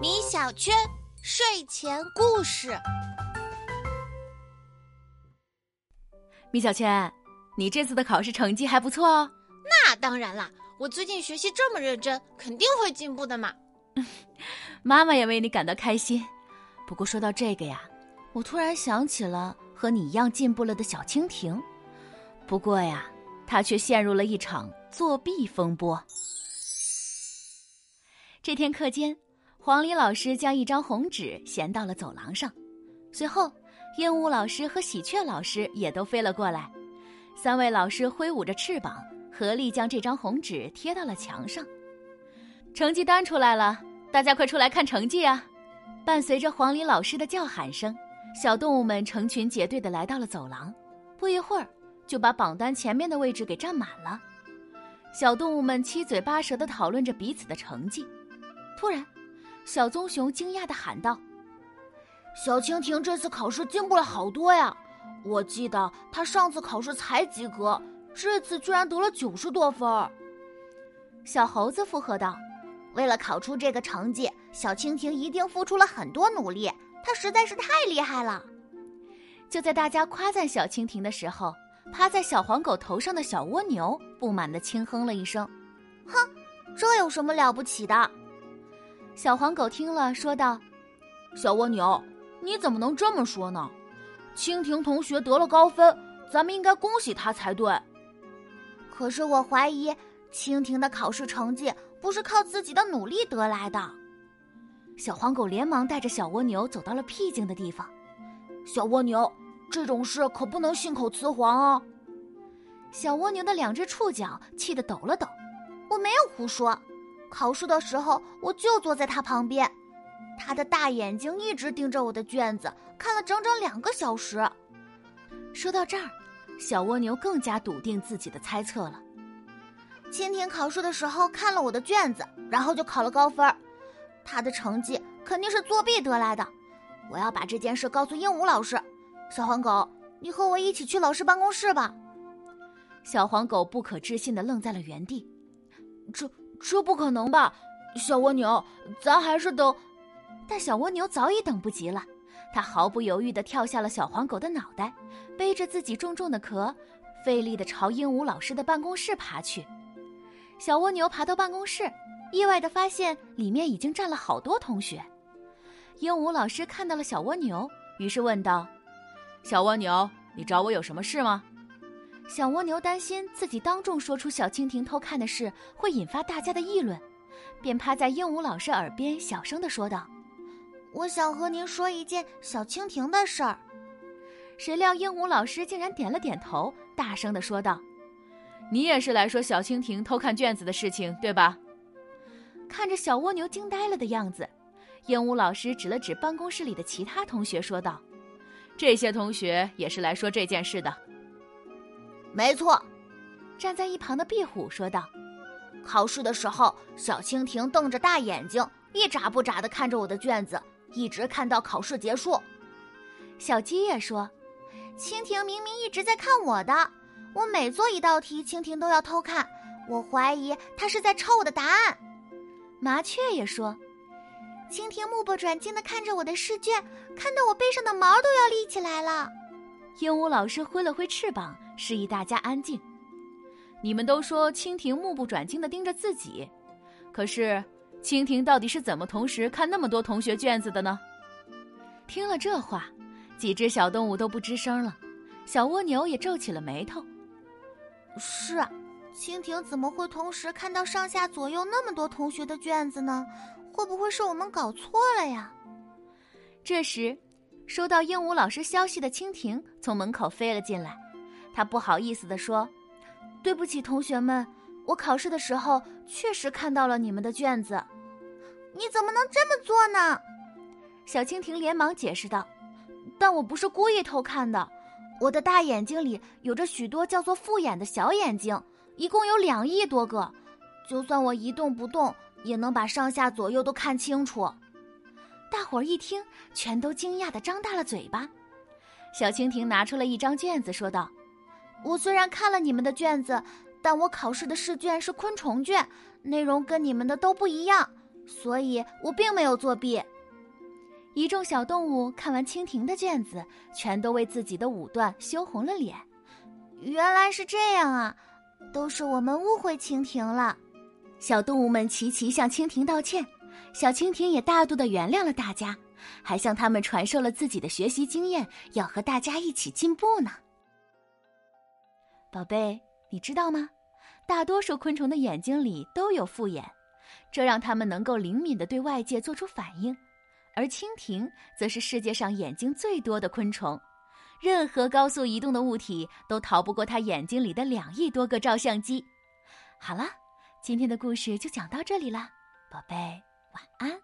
米小圈睡前故事。米小圈，你这次的考试成绩还不错哦。那当然啦，我最近学习这么认真，肯定会进步的嘛。妈妈也为你感到开心。不过说到这个呀，我突然想起了和你一样进步了的小蜻蜓。不过呀，他却陷入了一场作弊风波。这天课间，黄鹂老师将一张红纸衔到了走廊上，随后，鹦鹉老师和喜鹊老师也都飞了过来。三位老师挥舞着翅膀，合力将这张红纸贴到了墙上。成绩单出来了，大家快出来看成绩啊！伴随着黄鹂老师的叫喊声，小动物们成群结队的来到了走廊。不一会儿。就把榜单前面的位置给占满了，小动物们七嘴八舌的讨论着彼此的成绩。突然，小棕熊惊讶的喊道：“小蜻蜓这次考试进步了好多呀！我记得它上次考试才及格，这次居然得了九十多分。”小猴子附和道：“为了考出这个成绩，小蜻蜓一定付出了很多努力，它实在是太厉害了。”就在大家夸赞小蜻蜓的时候。趴在小黄狗头上的小蜗牛不满地轻哼了一声：“哼，这有什么了不起的？”小黄狗听了，说道：“小蜗牛，你怎么能这么说呢？蜻蜓同学得了高分，咱们应该恭喜他才对。可是我怀疑，蜻蜓的考试成绩不是靠自己的努力得来的。”小黄狗连忙带着小蜗牛走到了僻静的地方。小蜗牛。这种事可不能信口雌黄啊！小蜗牛的两只触角气得抖了抖。我没有胡说，考试的时候我就坐在他旁边，他的大眼睛一直盯着我的卷子，看了整整两个小时。说到这儿，小蜗牛更加笃定自己的猜测了。蜻蜓考试的时候看了我的卷子，然后就考了高分，他的成绩肯定是作弊得来的。我要把这件事告诉鹦鹉老师。小黄狗，你和我一起去老师办公室吧。小黄狗不可置信的愣在了原地。这这不可能吧？小蜗牛，咱还是等……但小蜗牛早已等不及了，它毫不犹豫的跳下了小黄狗的脑袋，背着自己重重的壳，费力的朝鹦鹉老师的办公室爬去。小蜗牛爬到办公室，意外的发现里面已经站了好多同学。鹦鹉老师看到了小蜗牛，于是问道。小蜗牛，你找我有什么事吗？小蜗牛担心自己当众说出小蜻蜓偷看的事会引发大家的议论，便趴在鹦鹉老师耳边小声的说道：“我想和您说一件小蜻蜓的事儿。”谁料鹦鹉老师竟然点了点头，大声的说道：“你也是来说小蜻蜓偷看卷子的事情，对吧？”看着小蜗牛惊呆了的样子，鹦鹉老师指了指办公室里的其他同学，说道。这些同学也是来说这件事的。没错，站在一旁的壁虎说道：“考试的时候，小蜻蜓瞪着大眼睛，一眨不眨的看着我的卷子，一直看到考试结束。”小鸡也说：“蜻蜓明明一直在看我的，我每做一道题，蜻蜓都要偷看，我怀疑它是在抄我的答案。”麻雀也说。蜻蜓目不转睛地看着我的试卷，看到我背上的毛都要立起来了。鹦鹉老师挥了挥翅膀，示意大家安静。你们都说蜻蜓目不转睛地盯着自己，可是蜻蜓到底是怎么同时看那么多同学卷子的呢？听了这话，几只小动物都不吱声了。小蜗牛也皱起了眉头。是啊，蜻蜓怎么会同时看到上下左右那么多同学的卷子呢？会不会是我们搞错了呀？这时，收到鹦鹉老师消息的蜻蜓从门口飞了进来，他不好意思地说：“对不起，同学们，我考试的时候确实看到了你们的卷子。”你怎么能这么做呢？小蜻蜓连忙解释道：“但我不是故意偷看的，我的大眼睛里有着许多叫做复眼的小眼睛，一共有两亿多个，就算我一动不动。”也能把上下左右都看清楚。大伙儿一听，全都惊讶的张大了嘴巴。小蜻蜓拿出了一张卷子，说道：“我虽然看了你们的卷子，但我考试的试卷是昆虫卷，内容跟你们的都不一样。所以我并没有作弊。一众小动物看完蜻蜓的卷子，全都为自己的武断羞红了脸。原来是这样啊，都是我们误会蜻蜓了。小动物们齐齐向蜻蜓道歉，小蜻蜓也大度的原谅了大家，还向他们传授了自己的学习经验，要和大家一起进步呢。宝贝，你知道吗？大多数昆虫的眼睛里都有复眼，这让它们能够灵敏的对外界做出反应。而蜻蜓则是世界上眼睛最多的昆虫，任何高速移动的物体都逃不过它眼睛里的两亿多个照相机。好了，今天的故事就讲到这里了，宝贝，晚安。